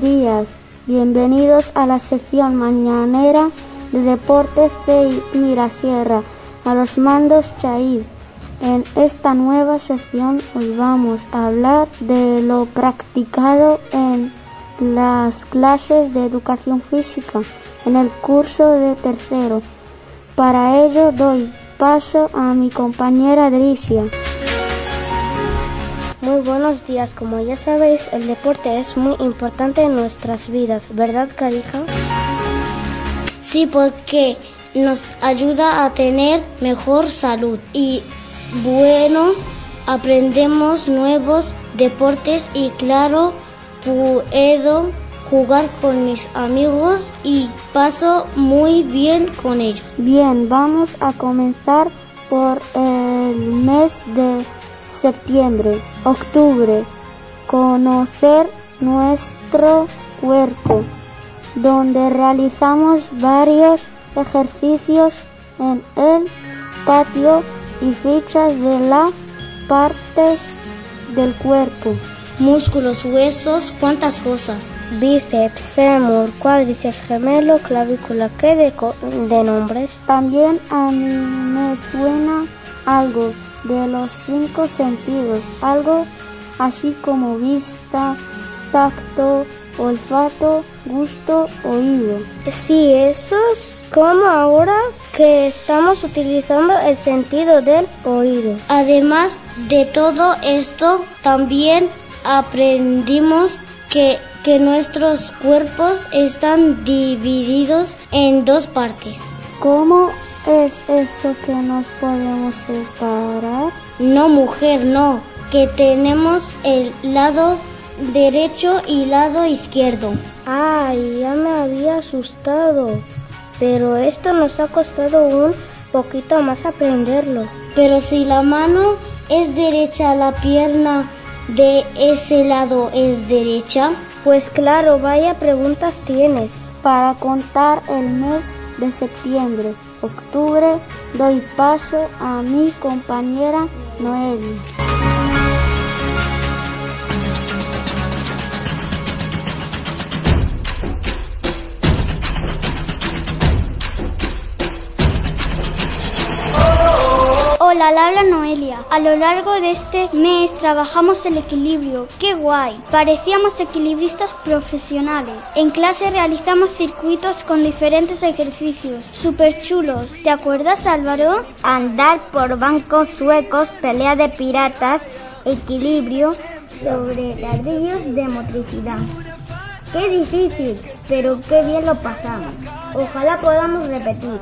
Días, bienvenidos a la sección mañanera de Deportes de Mirasierra, a los mandos Chaid. En esta nueva sección os vamos a hablar de lo practicado en las clases de educación física en el curso de tercero. Para ello doy paso a mi compañera Dricia. Buenos días, como ya sabéis, el deporte es muy importante en nuestras vidas, ¿verdad, Carija? Sí, porque nos ayuda a tener mejor salud y bueno, aprendemos nuevos deportes y claro, puedo jugar con mis amigos y paso muy bien con ellos. Bien, vamos a comenzar por el mes de septiembre, octubre, conocer nuestro cuerpo, donde realizamos varios ejercicios en el patio y fichas de las partes del cuerpo. Músculos, huesos, cuántas cosas. Bíceps, fémur, cuádriceps, gemelo, clavícula, ¿qué de, de nombres? También a mí me suena algo de los cinco sentidos, algo así como vista, tacto, olfato, gusto, oído. Sí, esos como ahora que estamos utilizando el sentido del oído. Además de todo esto, también aprendimos que, que nuestros cuerpos están divididos en dos partes. ¿Cómo es eso que nos podemos separar? No, mujer, no, que tenemos el lado derecho y lado izquierdo. Ay, ya me había asustado, pero esto nos ha costado un poquito más aprenderlo. Pero si la mano es derecha, la pierna de ese lado es derecha. Pues claro, vaya preguntas tienes. Para contar el mes de septiembre, octubre, doy paso a mi compañera Noelia. La habla Noelia. A lo largo de este mes trabajamos el equilibrio. ¡Qué guay! Parecíamos equilibristas profesionales. En clase realizamos circuitos con diferentes ejercicios. Súper chulos. ¿Te acuerdas, Álvaro? Andar por bancos suecos, pelea de piratas, equilibrio sobre ladrillos de motricidad. Qué difícil, pero qué bien lo pasamos. Ojalá podamos repetir.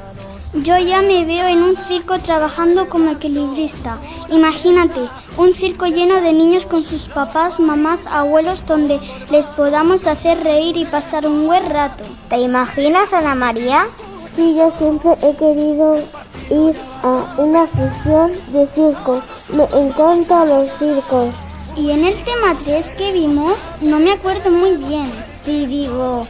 Yo ya me veo en un circo trabajando como equilibrista. Imagínate, un circo lleno de niños con sus papás, mamás, abuelos, donde les podamos hacer reír y pasar un buen rato. ¿Te imaginas, Ana María? Sí, yo siempre he querido ir a una función de circo. Me encantan los circos. Y en el tema 3 que vimos, no me acuerdo muy bien. Sí, digo,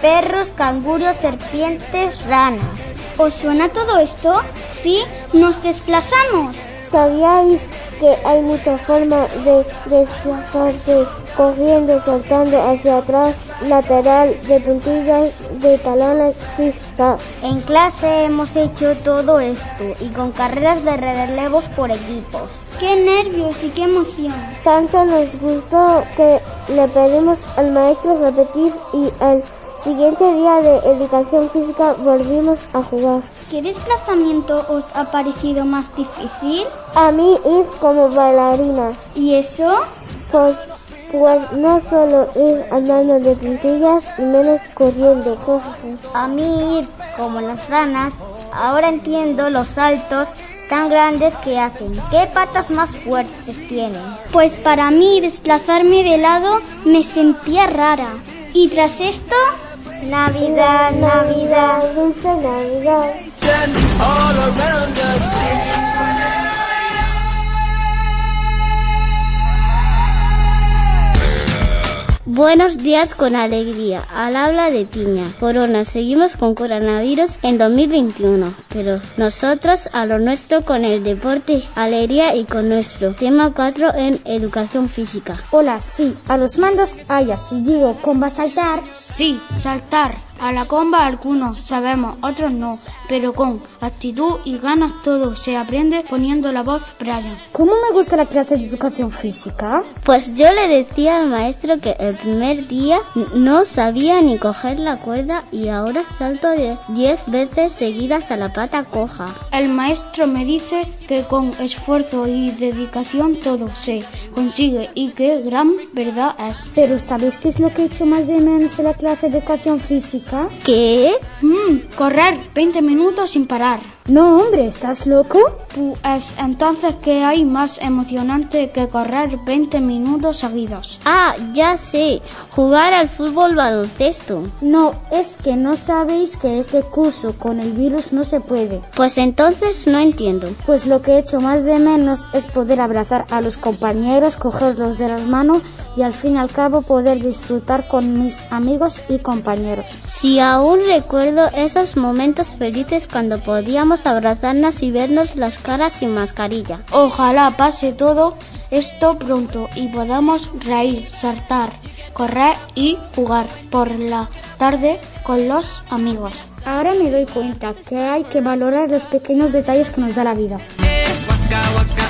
perros, canguros, serpientes, ranas. ¿Os suena todo esto? Sí, nos desplazamos. ¿Sabíais que hay muchas formas de desplazarse? Corriendo, saltando hacia atrás, lateral, de puntillas, de talones, pista. En clase hemos hecho todo esto y con carreras de relevos por equipos. ¡Qué nervios y qué emoción! Tanto nos gustó que le pedimos al maestro repetir y al siguiente día de educación física volvimos a jugar. ¿Qué desplazamiento os ha parecido más difícil? A mí ir como bailarinas. ¿Y eso? Pues, pues no solo ir andando de puntillas y menos corriendo. A mí ir como las ranas. Ahora entiendo los saltos tan grandes que hacen. ¿Qué patas más fuertes tienen? Pues para mí desplazarme de lado me sentía rara. Y tras esto, Navidad, Navidad, dulce Navidad. Buenos días con alegría. Al habla de Tiña. Corona, seguimos con coronavirus en 2021, pero nosotros a lo nuestro con el deporte, alegría y con nuestro tema 4 en educación física. Hola, sí, a los mandos haya, si digo comba saltar. Sí, saltar. A la comba algunos sabemos, otros no, pero con actitud y ganas todo se aprende poniendo la voz Brian. ¿Cómo me gusta la clase de educación física? Pues yo le decía al maestro que el primer día no sabía ni coger la cuerda y ahora salto de 10 veces seguidas a la pata coja. El maestro me dice que con esfuerzo y dedicación todo se consigue y que gran verdad es. Pero ¿sabes qué es lo que he hecho más de menos en la clase de educación física? ¿Qué? Mm, correr 20 minutos sin parar. No, hombre, ¿estás loco? Pues entonces, ¿qué hay más emocionante que correr 20 minutos seguidos? Ah, ya sé, jugar al fútbol baloncesto. No, es que no sabéis que este curso con el virus no se puede. Pues entonces no entiendo. Pues lo que he hecho más de menos es poder abrazar a los compañeros, cogerlos de las manos y al fin y al cabo poder disfrutar con mis amigos y compañeros. Si aún recuerdo esos momentos felices cuando podíamos abrazarnos y vernos las caras sin mascarilla. Ojalá pase todo esto pronto y podamos reír, saltar, correr y jugar por la tarde con los amigos. Ahora me doy cuenta que hay que valorar los pequeños detalles que nos da la vida. Waka waka